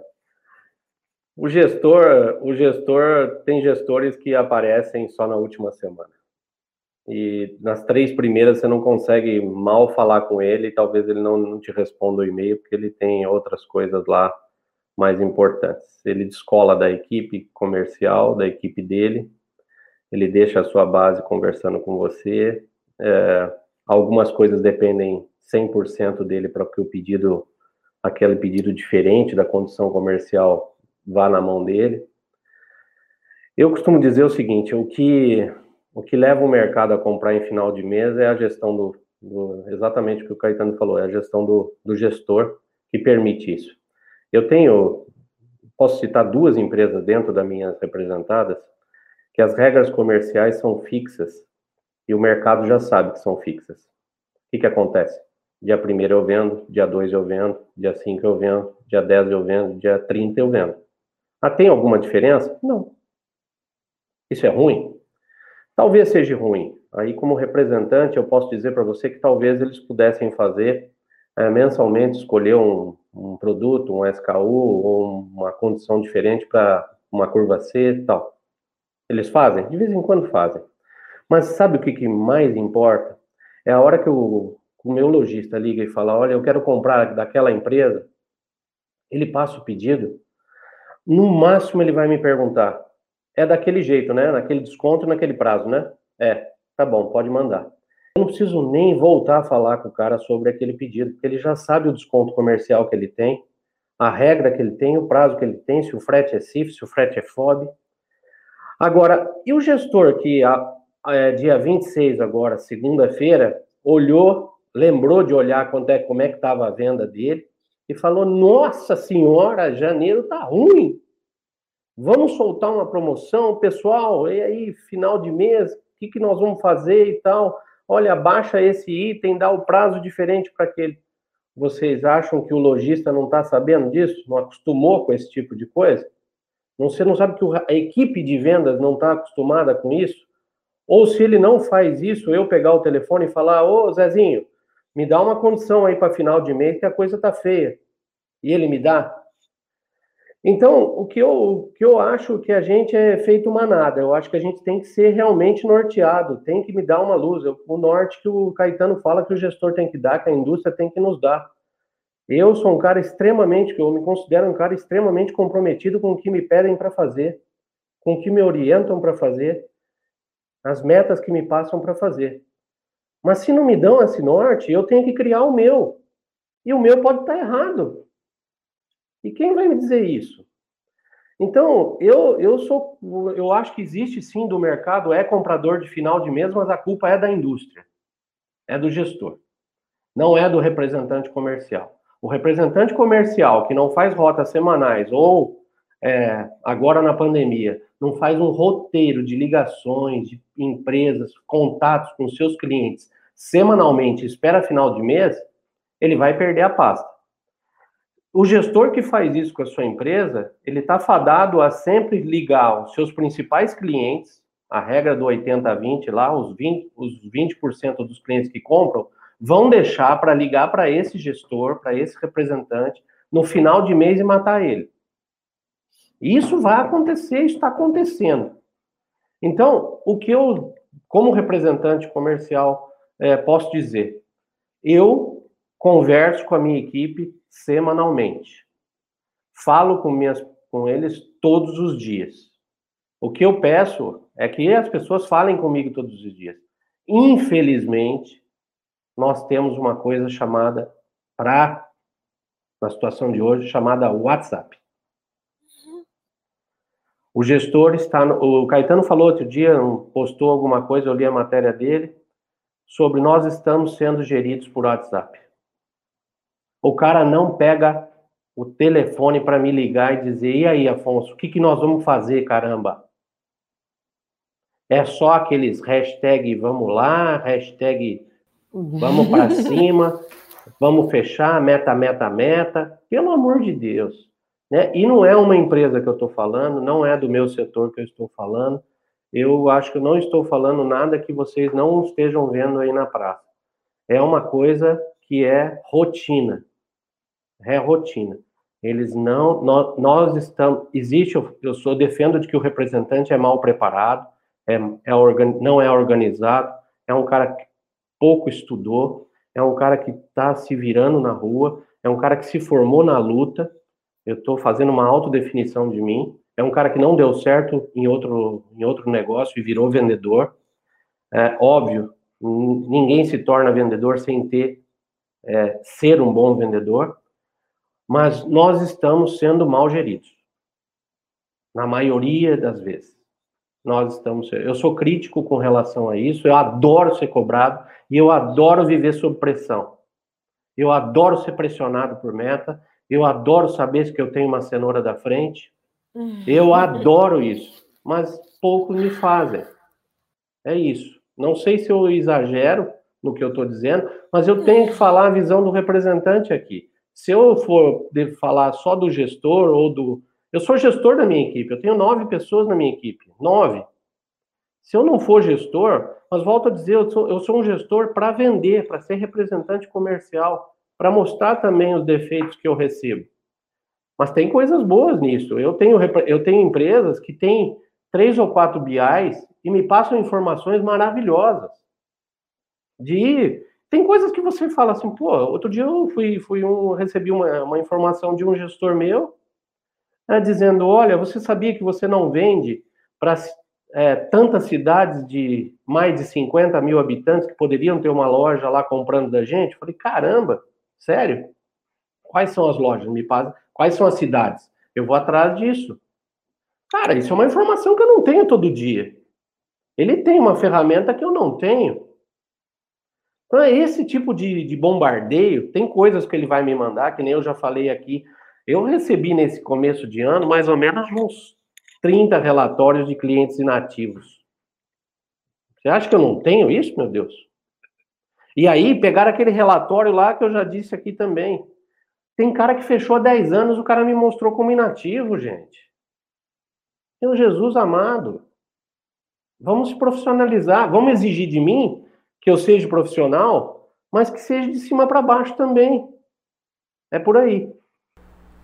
o gestor, o gestor tem gestores que aparecem só na última semana. E nas três primeiras você não consegue mal falar com ele, talvez ele não, não te responda o e-mail, porque ele tem outras coisas lá mais importantes. Ele descola da equipe comercial, da equipe dele, ele deixa a sua base conversando com você. É, algumas coisas dependem 100% dele para que o pedido, aquele pedido diferente da condição comercial vá na mão dele. Eu costumo dizer o seguinte: o que, o que leva o mercado a comprar em final de mês é a gestão do, do exatamente o que o Caetano falou, é a gestão do, do gestor que permite isso. Eu tenho, posso citar duas empresas dentro das minhas representadas, que as regras comerciais são fixas e o mercado já sabe que são fixas. O que, que acontece? Dia 1 eu vendo, dia 2 eu vendo, dia 5 eu vendo, dia 10 eu vendo, dia 30 eu vendo. Ah, tem alguma diferença? Não. Isso é ruim? Talvez seja ruim. Aí, como representante, eu posso dizer para você que talvez eles pudessem fazer é, mensalmente, escolher um, um, produto, um SKU ou uma condição diferente para uma curva C e tal. Eles fazem? De vez em quando fazem. Mas sabe o que, que mais importa? É a hora que o, o meu lojista liga e fala: Olha, eu quero comprar daquela empresa. Ele passa o pedido no máximo ele vai me perguntar: é daquele jeito, né? Naquele desconto, naquele prazo, né? É, tá bom, pode mandar. Eu não preciso nem voltar a falar com o cara sobre aquele pedido, porque ele já sabe o desconto comercial que ele tem, a regra que ele tem, o prazo que ele tem, se o frete é CIF, se o frete é FOB. Agora, e o gestor que a, é, dia 26 agora, segunda-feira, olhou, lembrou de olhar quanto é, como é que estava a venda dele, e falou: Nossa Senhora, janeiro tá ruim. Vamos soltar uma promoção, pessoal. E aí, final de mês, o que, que nós vamos fazer e tal? Olha, baixa esse item, dá o prazo diferente para aquele. Vocês acham que o lojista não está sabendo disso? Não acostumou com esse tipo de coisa? Você não sabe que a equipe de vendas não está acostumada com isso? Ou se ele não faz isso, eu pegar o telefone e falar: Ô Zezinho, me dá uma condição aí para final de mês que a coisa tá feia. E ele me dá. Então, o que, eu, o que eu acho que a gente é feito manada, eu acho que a gente tem que ser realmente norteado, tem que me dar uma luz. Eu, o norte que o Caetano fala que o gestor tem que dar, que a indústria tem que nos dar. Eu sou um cara extremamente, eu me considero um cara extremamente comprometido com o que me pedem para fazer, com o que me orientam para fazer, as metas que me passam para fazer. Mas se não me dão esse norte, eu tenho que criar o meu. E o meu pode estar errado. E quem vai me dizer isso? Então, eu, eu sou, eu acho que existe sim do mercado, é comprador de final de mês, mas a culpa é da indústria, é do gestor, não é do representante comercial. O representante comercial que não faz rotas semanais ou é, agora na pandemia não faz um roteiro de ligações, de empresas, contatos com seus clientes semanalmente, espera final de mês, ele vai perder a pasta. O gestor que faz isso com a sua empresa, ele está fadado a sempre ligar os seus principais clientes, a regra do 80-20 lá, os 20%, os 20 dos clientes que compram, vão deixar para ligar para esse gestor, para esse representante, no final de mês e matar ele. Isso vai acontecer, está acontecendo. Então, o que eu, como representante comercial, é, posso dizer, eu converso com a minha equipe semanalmente. Falo com, minhas, com eles todos os dias. O que eu peço é que as pessoas falem comigo todos os dias. Infelizmente, nós temos uma coisa chamada, para na situação de hoje, chamada WhatsApp. O gestor está. O Caetano falou outro dia, postou alguma coisa, eu li a matéria dele, sobre nós estamos sendo geridos por WhatsApp. O cara não pega o telefone para me ligar e dizer: e aí, Afonso, o que, que nós vamos fazer, caramba? É só aqueles hashtag vamos lá, hashtag vamos para cima, vamos fechar, meta, meta, meta. Pelo amor de Deus. Né? E não é uma empresa que eu estou falando, não é do meu setor que eu estou falando. Eu acho que eu não estou falando nada que vocês não estejam vendo aí na praça. É uma coisa que é rotina. É rotina. Eles não, nós, nós estamos, existe, eu, sou defendo de que o representante é mal preparado, é, é organ, não é organizado, é um cara que pouco estudou, é um cara que está se virando na rua, é um cara que se formou na luta. Eu estou fazendo uma autodefinição de mim. É um cara que não deu certo em outro, em outro negócio e virou vendedor. É óbvio, ninguém se torna vendedor sem ter é, ser um bom vendedor, mas nós estamos sendo mal geridos. Na maioria das vezes. Nós estamos. Eu sou crítico com relação a isso, eu adoro ser cobrado e eu adoro viver sob pressão. Eu adoro ser pressionado por meta, eu adoro saber que eu tenho uma cenoura da frente. Eu adoro isso, mas poucos me fazem. É isso. Não sei se eu exagero no que eu estou dizendo, mas eu tenho que falar a visão do representante aqui. Se eu for falar só do gestor ou do. Eu sou gestor da minha equipe, eu tenho nove pessoas na minha equipe. Nove. Se eu não for gestor, mas volto a dizer, eu sou, eu sou um gestor para vender, para ser representante comercial, para mostrar também os defeitos que eu recebo. Mas tem coisas boas nisso. Eu tenho, eu tenho empresas que têm três ou quatro BIs e me passam informações maravilhosas. De tem coisas que você fala assim, pô, outro dia eu fui, fui um, recebi uma, uma informação de um gestor meu, né, dizendo, olha, você sabia que você não vende para é, tantas cidades de mais de 50 mil habitantes que poderiam ter uma loja lá comprando da gente? Eu falei, caramba, sério? Quais são as lojas? Me passa, quais são as cidades? Eu vou atrás disso. Cara, isso é uma informação que eu não tenho todo dia. Ele tem uma ferramenta que eu não tenho. Então é esse tipo de, de bombardeio. Tem coisas que ele vai me mandar, que nem eu já falei aqui. Eu recebi nesse começo de ano mais ou menos uns 30 relatórios de clientes inativos. Você acha que eu não tenho isso, meu Deus? E aí, pegar aquele relatório lá que eu já disse aqui também. Tem cara que fechou há 10 anos, o cara me mostrou como inativo, gente. Meu Jesus amado. Vamos se profissionalizar, vamos exigir de mim que eu seja profissional, mas que seja de cima para baixo também. É por aí.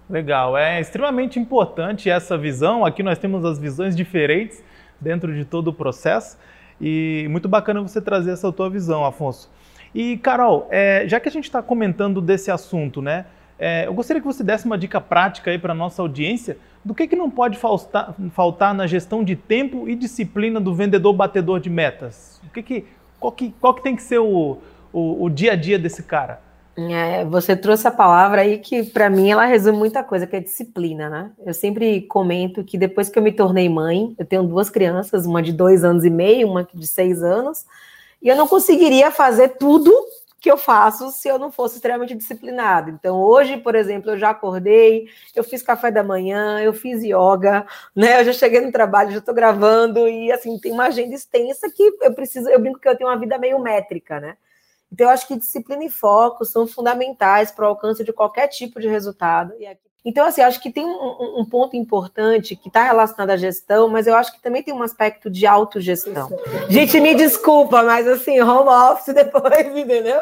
Legal, é extremamente importante essa visão. Aqui nós temos as visões diferentes dentro de todo o processo e muito bacana você trazer essa tua visão, Afonso. E Carol, é, já que a gente está comentando desse assunto, né? É, eu gostaria que você desse uma dica prática aí para nossa audiência do que, que não pode faltar, faltar, na gestão de tempo e disciplina do vendedor batedor de metas. O que, que qual que, qual que tem que ser o, o, o dia a dia desse cara? É, você trouxe a palavra aí que, para mim, ela resume muita coisa, que é disciplina, né? Eu sempre comento que depois que eu me tornei mãe, eu tenho duas crianças, uma de dois anos e meio, uma de seis anos, e eu não conseguiria fazer tudo que eu faço se eu não fosse extremamente disciplinado. Então, hoje, por exemplo, eu já acordei, eu fiz café da manhã, eu fiz yoga, né? Eu já cheguei no trabalho, já estou gravando, e assim, tem uma agenda extensa que eu preciso, eu brinco que eu tenho uma vida meio métrica, né? Então, eu acho que disciplina e foco são fundamentais para o alcance de qualquer tipo de resultado. Então, assim, acho que tem um, um ponto importante que está relacionado à gestão, mas eu acho que também tem um aspecto de autogestão. Gente, me desculpa, mas assim, home office depois, entendeu?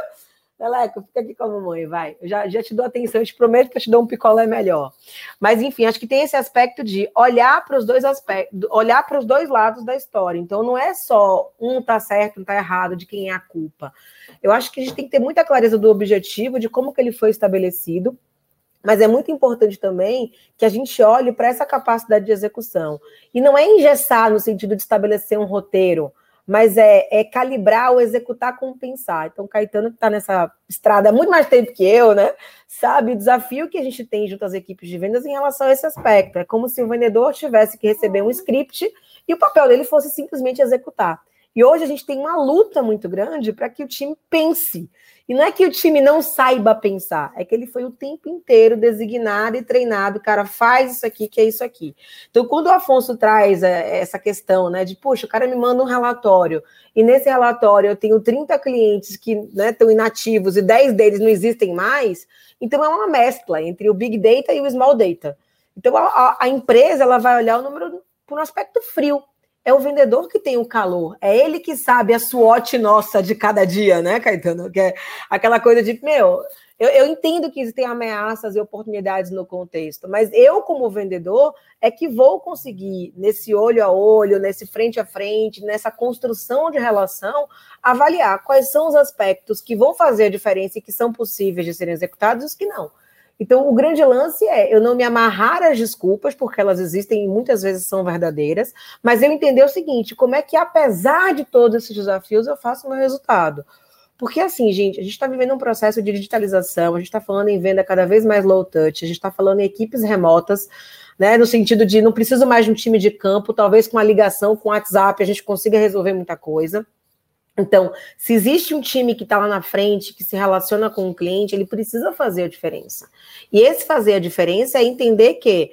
Leleco, fica aqui com a mamãe, vai. Eu já, já te dou atenção, eu te prometo que eu te dou um picolé melhor. Mas, enfim, acho que tem esse aspecto de olhar para os dois aspectos, olhar para os dois lados da história. Então, não é só um tá certo, um tá errado, de quem é a culpa. Eu acho que a gente tem que ter muita clareza do objetivo, de como que ele foi estabelecido, mas é muito importante também que a gente olhe para essa capacidade de execução. E não é engessar no sentido de estabelecer um roteiro, mas é, é calibrar ou executar como pensar. Então, Caetano, que está nessa estrada há muito mais tempo que eu, né? Sabe o desafio que a gente tem junto às equipes de vendas em relação a esse aspecto. É como se o vendedor tivesse que receber um script e o papel dele fosse simplesmente executar. E hoje a gente tem uma luta muito grande para que o time pense. E não é que o time não saiba pensar, é que ele foi o tempo inteiro designado e treinado, cara, faz isso aqui, que é isso aqui. Então, quando o Afonso traz é, essa questão, né, de, puxa, o cara me manda um relatório, e nesse relatório eu tenho 30 clientes que né, estão inativos e 10 deles não existem mais, então é uma mescla entre o Big Data e o Small Data. Então, a, a empresa ela vai olhar o número por um aspecto frio é o vendedor que tem o calor, é ele que sabe a SWOT nossa de cada dia, né, Caetano? Que é aquela coisa de, meu, eu, eu, entendo que existem ameaças e oportunidades no contexto, mas eu, como vendedor, é que vou conseguir, nesse olho a olho, nesse frente a frente, nessa construção de relação, avaliar quais são os aspectos que vão fazer a diferença e que são possíveis de serem executados e os que não. Então, o grande lance é eu não me amarrar às desculpas, porque elas existem e muitas vezes são verdadeiras, mas eu entender o seguinte: como é que, apesar de todos esses desafios, eu faço o meu resultado? Porque, assim, gente, a gente está vivendo um processo de digitalização, a gente está falando em venda cada vez mais low touch, a gente está falando em equipes remotas, né, no sentido de não preciso mais de um time de campo, talvez com uma ligação com o WhatsApp a gente consiga resolver muita coisa. Então, se existe um time que está lá na frente, que se relaciona com o cliente, ele precisa fazer a diferença. E esse fazer a diferença é entender que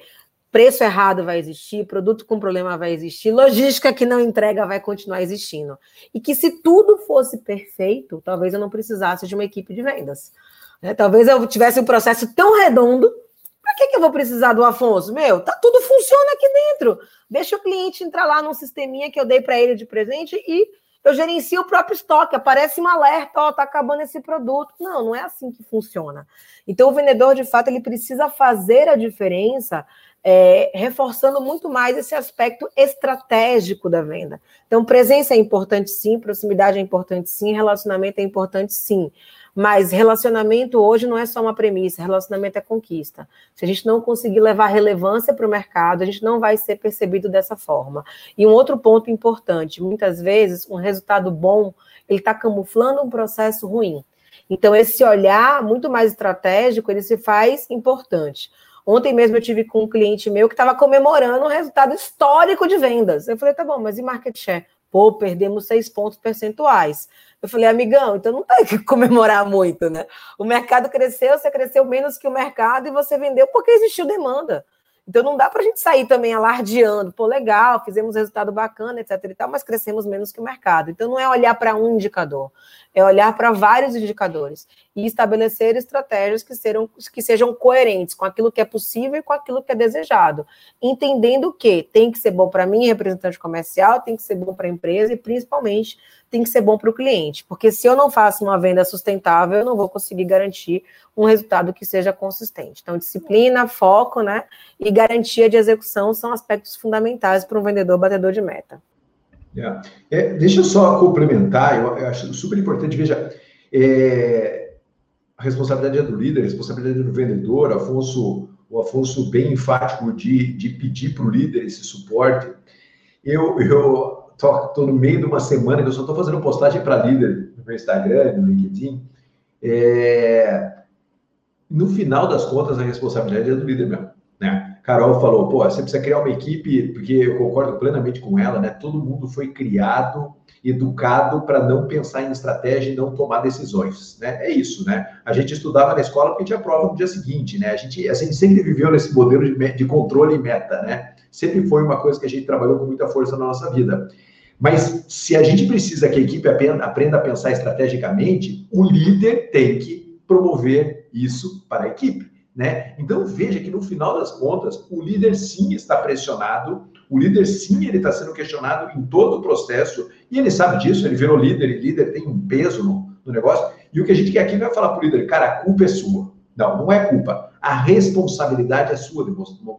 preço errado vai existir, produto com problema vai existir, logística que não entrega vai continuar existindo. E que se tudo fosse perfeito, talvez eu não precisasse de uma equipe de vendas. Né? Talvez eu tivesse um processo tão redondo. Para que, que eu vou precisar do Afonso? Meu, tá tudo funciona aqui dentro. Deixa o cliente entrar lá num sisteminha que eu dei para ele de presente e eu gerencio o próprio estoque, aparece um alerta, ó, tá acabando esse produto. Não, não é assim que funciona. Então, o vendedor, de fato, ele precisa fazer a diferença, é, reforçando muito mais esse aspecto estratégico da venda. Então, presença é importante sim, proximidade é importante sim, relacionamento é importante sim. Mas relacionamento hoje não é só uma premissa, relacionamento é conquista. Se a gente não conseguir levar relevância para o mercado, a gente não vai ser percebido dessa forma. E um outro ponto importante, muitas vezes um resultado bom, ele está camuflando um processo ruim. Então esse olhar muito mais estratégico, ele se faz importante. Ontem mesmo eu tive com um cliente meu que estava comemorando um resultado histórico de vendas. Eu falei, tá bom, mas e market share? Pô, perdemos seis pontos percentuais. Eu falei, amigão, então não tem que comemorar muito, né? O mercado cresceu, você cresceu menos que o mercado e você vendeu porque existiu demanda. Então não dá para a gente sair também alardeando, pô, legal, fizemos resultado bacana, etc e tal, mas crescemos menos que o mercado. Então não é olhar para um indicador, é olhar para vários indicadores e estabelecer estratégias que, serão, que sejam coerentes com aquilo que é possível e com aquilo que é desejado. Entendendo que tem que ser bom para mim, representante comercial, tem que ser bom para a empresa e principalmente tem que ser bom para o cliente, porque se eu não faço uma venda sustentável, eu não vou conseguir garantir um resultado que seja consistente. Então, disciplina, foco, né, e garantia de execução são aspectos fundamentais para um vendedor batedor de meta. Yeah. É, deixa eu só complementar, eu, eu acho super importante, veja, é, a responsabilidade é do líder, a responsabilidade é do vendedor, Afonso, o Afonso bem enfático de, de pedir para o líder esse suporte. Eu, eu tô, no meio de uma semana que eu só estou fazendo postagem para líder no meu Instagram, no LinkedIn. É... No final das contas, a responsabilidade é do líder mesmo. Né? Carol falou, pô, você precisa criar uma equipe, porque eu concordo plenamente com ela, né? Todo mundo foi criado, educado para não pensar em estratégia e não tomar decisões, né? É isso, né? A gente estudava na escola porque tinha prova no dia seguinte, né? A gente, a gente sempre viveu nesse modelo de, de controle e meta, né? Sempre foi uma coisa que a gente trabalhou com muita força na nossa vida. Mas se a gente precisa que a equipe aprenda a pensar estrategicamente, o líder tem que promover isso para a equipe. Né? Então veja que no final das contas o líder sim está pressionado, o líder sim ele está sendo questionado em todo o processo e ele sabe disso, ele virou líder e líder tem um peso no, no negócio. E o que a gente quer aqui não é falar para o líder, cara, a culpa é sua. Não, não é culpa. A responsabilidade é sua de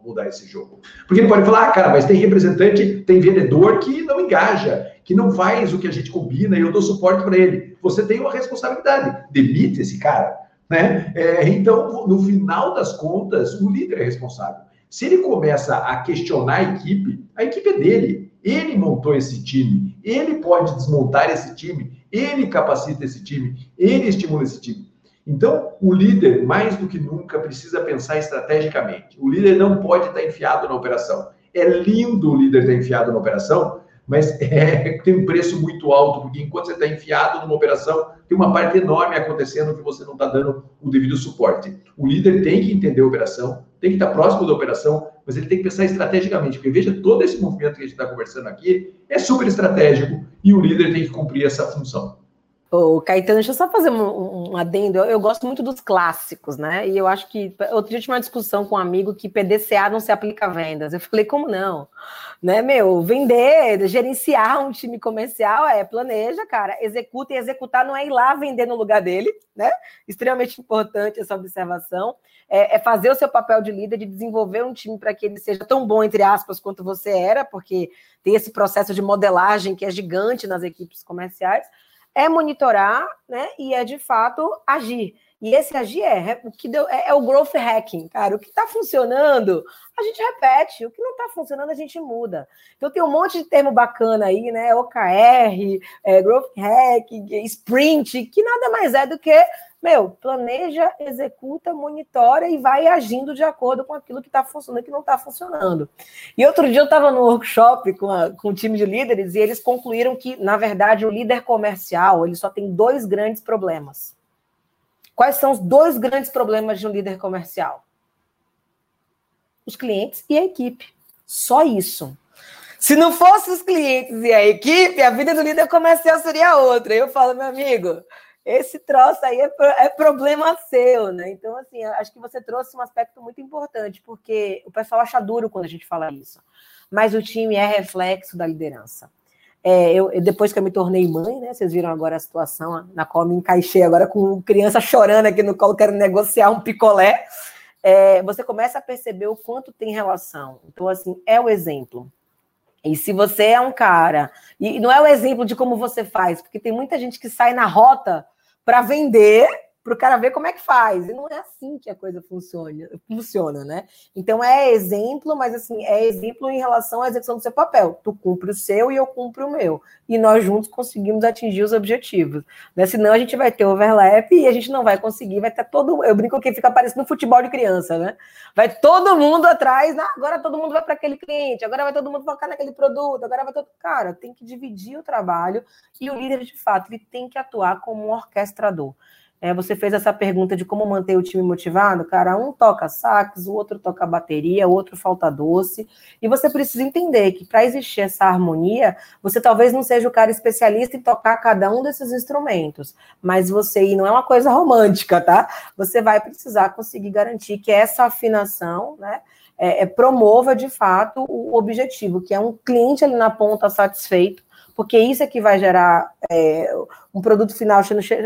mudar esse jogo. Porque ele pode falar, ah, cara, mas tem representante, tem vendedor que não engaja, que não faz o que a gente combina e eu dou suporte para ele. Você tem uma responsabilidade. Demite esse cara. Né? É, então, no final das contas, o líder é responsável. Se ele começa a questionar a equipe, a equipe é dele. Ele montou esse time, ele pode desmontar esse time, ele capacita esse time, ele estimula esse time. Então, o líder, mais do que nunca, precisa pensar estrategicamente. O líder não pode estar enfiado na operação. É lindo o líder estar enfiado na operação, mas é, tem um preço muito alto, porque enquanto você está enfiado numa operação, tem uma parte enorme acontecendo que você não está dando o devido suporte. O líder tem que entender a operação, tem que estar próximo da operação, mas ele tem que pensar estrategicamente, porque veja, todo esse movimento que a gente está conversando aqui é super estratégico e o líder tem que cumprir essa função. Ô, Caetano, deixa eu só fazer um, um adendo. Eu, eu, gosto muito dos clássicos, né? E eu acho que. Outro dia eu tive uma discussão com um amigo que PDCA não se aplica a vendas. Eu falei, como não? Né, meu? Vender, gerenciar um time comercial é planeja, cara, executa e executar não é ir lá vender no lugar dele, né? Extremamente importante essa observação. É, é fazer o seu papel de líder, de desenvolver um time para que ele seja tão bom, entre aspas, quanto você era, porque tem esse processo de modelagem que é gigante nas equipes comerciais é monitorar, né? E é de fato agir. E esse agir é, é o que deu, é, é, o growth hacking, cara. O que está funcionando, a gente repete. O que não está funcionando, a gente muda. Então tem um monte de termo bacana aí, né? OKR, é, growth hacking, sprint, que nada mais é do que meu, planeja, executa, monitora e vai agindo de acordo com aquilo que está funcionando e que não está funcionando. E outro dia eu estava no workshop com, a, com o time de líderes e eles concluíram que, na verdade, o líder comercial ele só tem dois grandes problemas. Quais são os dois grandes problemas de um líder comercial? Os clientes e a equipe. Só isso. Se não fosse os clientes e a equipe, a vida do líder comercial seria outra. Eu falo, meu amigo, esse troço aí é, é, problema seu, né? Então, assim, acho que você trouxe um aspecto muito importante, porque o pessoal acha duro quando a gente fala isso. Mas o time é reflexo da liderança. É, eu, depois que eu me tornei mãe, né? Vocês viram agora a situação na qual me encaixei agora com criança chorando aqui no colo, quero negociar um picolé. É, você começa a perceber o quanto tem relação. Então, assim, é o exemplo. E se você é um cara, e não é o exemplo de como você faz, porque tem muita gente que sai na rota para vender para o cara ver como é que faz. E não é assim que a coisa funciona, funciona, né? Então é exemplo, mas assim, é exemplo em relação à execução do seu papel. Tu cumpre o seu e eu cumpro o meu. E nós juntos conseguimos atingir os objetivos. Né? Senão a gente vai ter overlap e a gente não vai conseguir, vai ter todo. Eu brinco que fica parecendo futebol de criança, né? Vai todo mundo atrás, né? agora todo mundo vai para aquele cliente, agora vai todo mundo focar naquele produto, agora vai todo. Cara, tem que dividir o trabalho e o líder, de fato, ele tem que atuar como um orquestrador. É, você fez essa pergunta de como manter o time motivado, cara. Um toca sax, o outro toca bateria, o outro falta doce. E você precisa entender que para existir essa harmonia, você talvez não seja o cara especialista em tocar cada um desses instrumentos, mas você, e não é uma coisa romântica, tá? Você vai precisar conseguir garantir que essa afinação, né? É, é, promova de fato o objetivo, que é um cliente ali na ponta satisfeito porque isso é que vai gerar é, um produto final,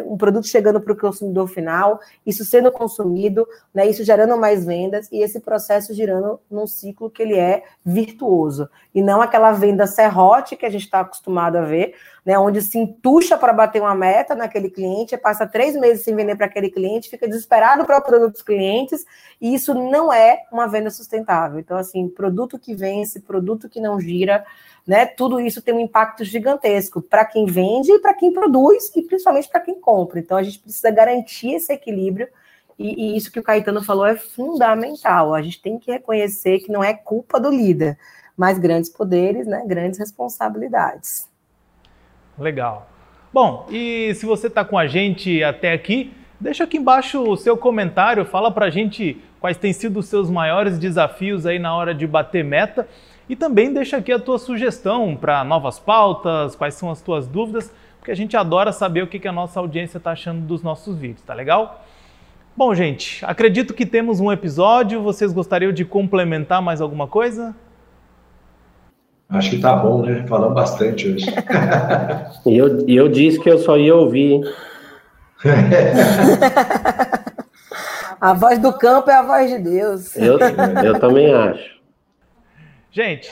um produto chegando para o consumidor final, isso sendo consumido, né, isso gerando mais vendas e esse processo girando num ciclo que ele é virtuoso e não aquela venda serrote que a gente está acostumado a ver, né, onde se entuxa para bater uma meta naquele cliente, passa três meses sem vender para aquele cliente, fica desesperado para o produto dos clientes e isso não é uma venda sustentável. Então, assim, produto que vence, produto que não gira, né? Tudo isso tem um impacto gigantesco para quem vende e para quem produz e principalmente para quem compra. Então a gente precisa garantir esse equilíbrio e, e, isso que o Caetano falou é fundamental. A gente tem que reconhecer que não é culpa do líder, mas grandes poderes, né? Grandes responsabilidades. Legal. Bom, e se você está com a gente até aqui, deixa aqui embaixo o seu comentário, fala para a gente quais têm sido os seus maiores desafios aí na hora de bater meta. E também deixa aqui a tua sugestão para novas pautas, quais são as tuas dúvidas, porque a gente adora saber o que, que a nossa audiência está achando dos nossos vídeos, tá legal? Bom, gente, acredito que temos um episódio. Vocês gostariam de complementar mais alguma coisa? Acho que tá bom, né? Falamos bastante hoje. E eu, eu disse que eu só ia ouvir, hein? a voz do campo é a voz de Deus. Eu, eu também acho. Gente,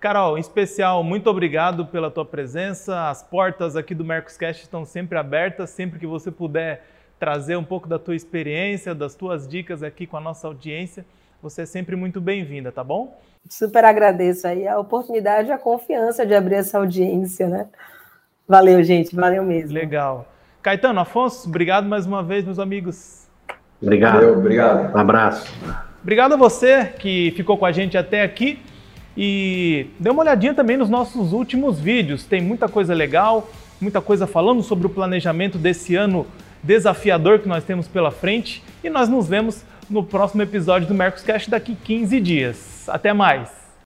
Carol, em especial, muito obrigado pela tua presença. As portas aqui do Mercoscast estão sempre abertas, sempre que você puder trazer um pouco da tua experiência, das tuas dicas aqui com a nossa audiência, você é sempre muito bem-vinda, tá bom? Super agradeço aí a oportunidade e a confiança de abrir essa audiência, né? Valeu, gente, valeu mesmo. Legal. Caetano, Afonso, obrigado mais uma vez, meus amigos. Obrigado. Valeu, obrigado. Um abraço. Obrigado a você que ficou com a gente até aqui. E dê uma olhadinha também nos nossos últimos vídeos, tem muita coisa legal, muita coisa falando sobre o planejamento desse ano desafiador que nós temos pela frente. E nós nos vemos no próximo episódio do Mercoscast daqui 15 dias. Até mais!